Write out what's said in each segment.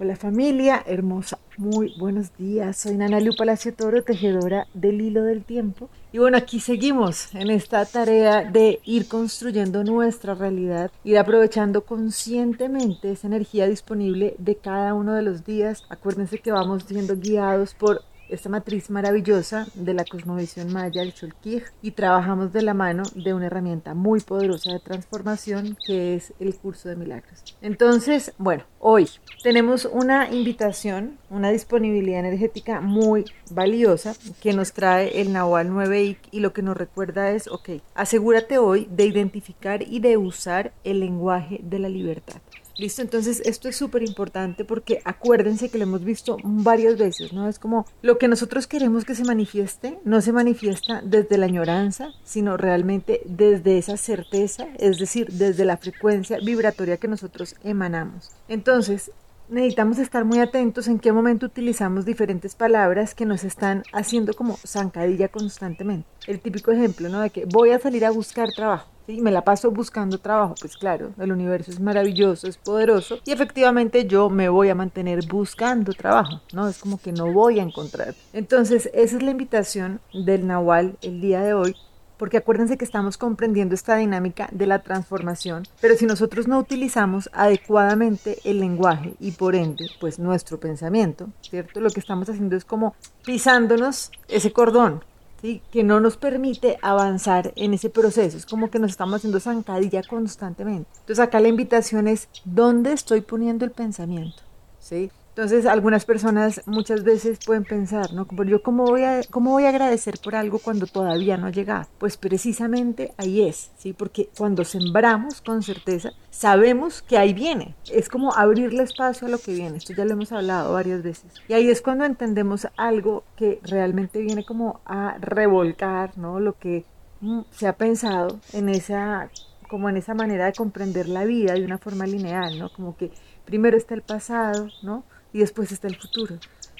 Hola familia hermosa, muy buenos días. Soy Nana Lu Palacio Toro, tejedora del hilo del tiempo. Y bueno, aquí seguimos en esta tarea de ir construyendo nuestra realidad, ir aprovechando conscientemente esa energía disponible de cada uno de los días. Acuérdense que vamos siendo guiados por esta matriz maravillosa de la cosmovisión maya, el Cholquij, y trabajamos de la mano de una herramienta muy poderosa de transformación que es el curso de milagros. Entonces, bueno, hoy tenemos una invitación, una disponibilidad energética muy valiosa que nos trae el Nahual 9IC y lo que nos recuerda es, ok, asegúrate hoy de identificar y de usar el lenguaje de la libertad. Listo, entonces esto es súper importante porque acuérdense que lo hemos visto varias veces, ¿no? Es como lo que nosotros queremos que se manifieste, no se manifiesta desde la añoranza, sino realmente desde esa certeza, es decir, desde la frecuencia vibratoria que nosotros emanamos. Entonces, necesitamos estar muy atentos en qué momento utilizamos diferentes palabras que nos están haciendo como zancadilla constantemente. El típico ejemplo, ¿no? De que voy a salir a buscar trabajo y me la paso buscando trabajo, pues claro, el universo es maravilloso, es poderoso y efectivamente yo me voy a mantener buscando trabajo, ¿no? Es como que no voy a encontrar. Entonces, esa es la invitación del Nahual el día de hoy porque acuérdense que estamos comprendiendo esta dinámica de la transformación, pero si nosotros no utilizamos adecuadamente el lenguaje y por ende, pues nuestro pensamiento, ¿cierto? Lo que estamos haciendo es como pisándonos ese cordón, que no nos permite avanzar en ese proceso. Es como que nos estamos haciendo zancadilla constantemente. Entonces acá la invitación es, ¿dónde estoy poniendo el pensamiento? ¿Sí? Entonces, algunas personas muchas veces pueden pensar, ¿no? Como yo, ¿cómo voy, a, ¿cómo voy a agradecer por algo cuando todavía no ha llegado? Pues precisamente ahí es, ¿sí? Porque cuando sembramos con certeza, sabemos que ahí viene. Es como abrirle espacio a lo que viene. Esto ya lo hemos hablado varias veces. Y ahí es cuando entendemos algo que realmente viene como a revolcar, ¿no? Lo que mm, se ha pensado en esa como en esa manera de comprender la vida de una forma lineal, ¿no? Como que primero está el pasado, ¿no? y después está el futuro.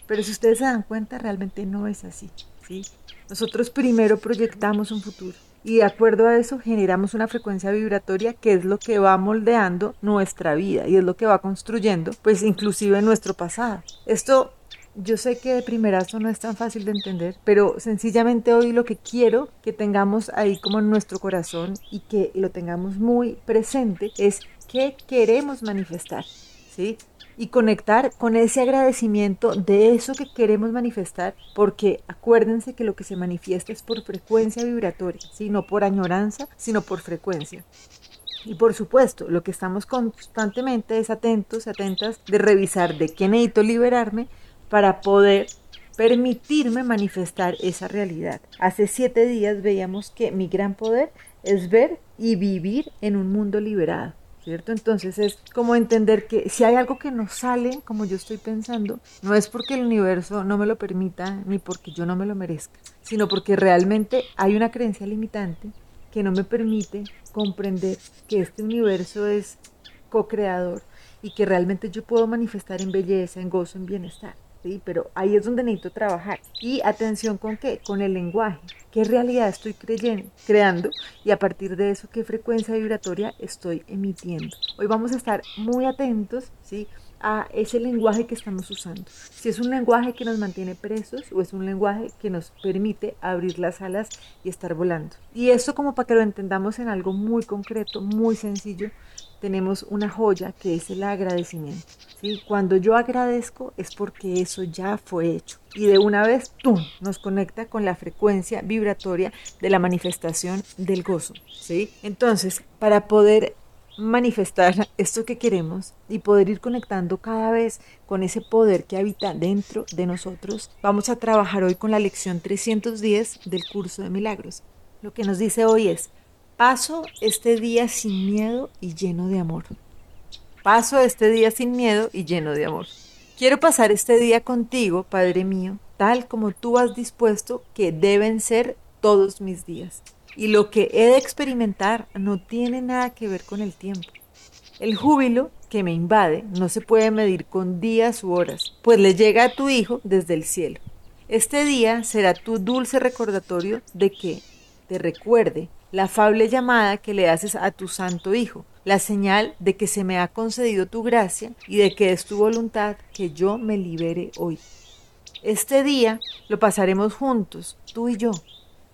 Pero si ustedes se dan cuenta, realmente no es así. ¿sí? Nosotros primero proyectamos un futuro y de acuerdo a eso generamos una frecuencia vibratoria que es lo que va moldeando nuestra vida y es lo que va construyendo, pues inclusive nuestro pasado. Esto yo sé que de primerazo no es tan fácil de entender, pero sencillamente hoy lo que quiero que tengamos ahí como en nuestro corazón y que lo tengamos muy presente es qué queremos manifestar, ¿sí? y conectar con ese agradecimiento de eso que queremos manifestar, porque acuérdense que lo que se manifiesta es por frecuencia vibratoria, ¿sí? no por añoranza, sino por frecuencia. Y por supuesto, lo que estamos constantemente es atentos, atentas de revisar de qué necesito liberarme para poder permitirme manifestar esa realidad. Hace siete días veíamos que mi gran poder es ver y vivir en un mundo liberado. ¿cierto? Entonces es como entender que si hay algo que no sale como yo estoy pensando, no es porque el universo no me lo permita ni porque yo no me lo merezca, sino porque realmente hay una creencia limitante que no me permite comprender que este universo es co-creador y que realmente yo puedo manifestar en belleza, en gozo, en bienestar. ¿Sí? Pero ahí es donde necesito trabajar. Y atención con qué? Con el lenguaje. ¿Qué realidad estoy creyendo, creando? Y a partir de eso, ¿qué frecuencia vibratoria estoy emitiendo? Hoy vamos a estar muy atentos, ¿sí? a ese lenguaje que estamos usando. Si es un lenguaje que nos mantiene presos o es un lenguaje que nos permite abrir las alas y estar volando. Y esto como para que lo entendamos en algo muy concreto, muy sencillo, tenemos una joya que es el agradecimiento. ¿sí? Cuando yo agradezco es porque eso ya fue hecho. Y de una vez, ¡tum!, nos conecta con la frecuencia vibratoria de la manifestación del gozo. ¿sí? Entonces, para poder manifestar esto que queremos y poder ir conectando cada vez con ese poder que habita dentro de nosotros, vamos a trabajar hoy con la lección 310 del curso de milagros. Lo que nos dice hoy es, Paso este día sin miedo y lleno de amor. Paso este día sin miedo y lleno de amor. Quiero pasar este día contigo, Padre mío, tal como tú has dispuesto que deben ser todos mis días. Y lo que he de experimentar no tiene nada que ver con el tiempo. El júbilo que me invade no se puede medir con días u horas, pues le llega a tu Hijo desde el cielo. Este día será tu dulce recordatorio de que te recuerde la afable llamada que le haces a tu santo Hijo, la señal de que se me ha concedido tu gracia y de que es tu voluntad que yo me libere hoy. Este día lo pasaremos juntos, tú y yo,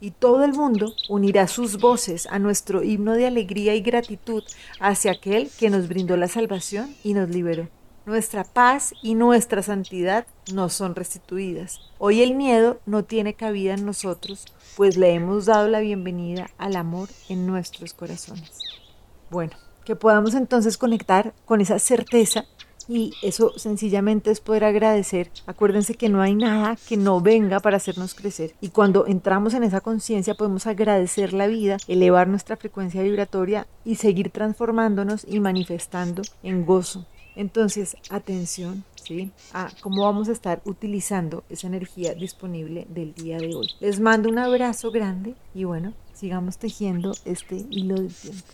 y todo el mundo unirá sus voces a nuestro himno de alegría y gratitud hacia aquel que nos brindó la salvación y nos liberó. Nuestra paz y nuestra santidad nos son restituidas. Hoy el miedo no tiene cabida en nosotros, pues le hemos dado la bienvenida al amor en nuestros corazones. Bueno, que podamos entonces conectar con esa certeza y eso sencillamente es poder agradecer. Acuérdense que no hay nada que no venga para hacernos crecer. Y cuando entramos en esa conciencia podemos agradecer la vida, elevar nuestra frecuencia vibratoria y seguir transformándonos y manifestando en gozo, entonces, atención, ¿sí? A cómo vamos a estar utilizando esa energía disponible del día de hoy. Les mando un abrazo grande y bueno, sigamos tejiendo este hilo del tiempo.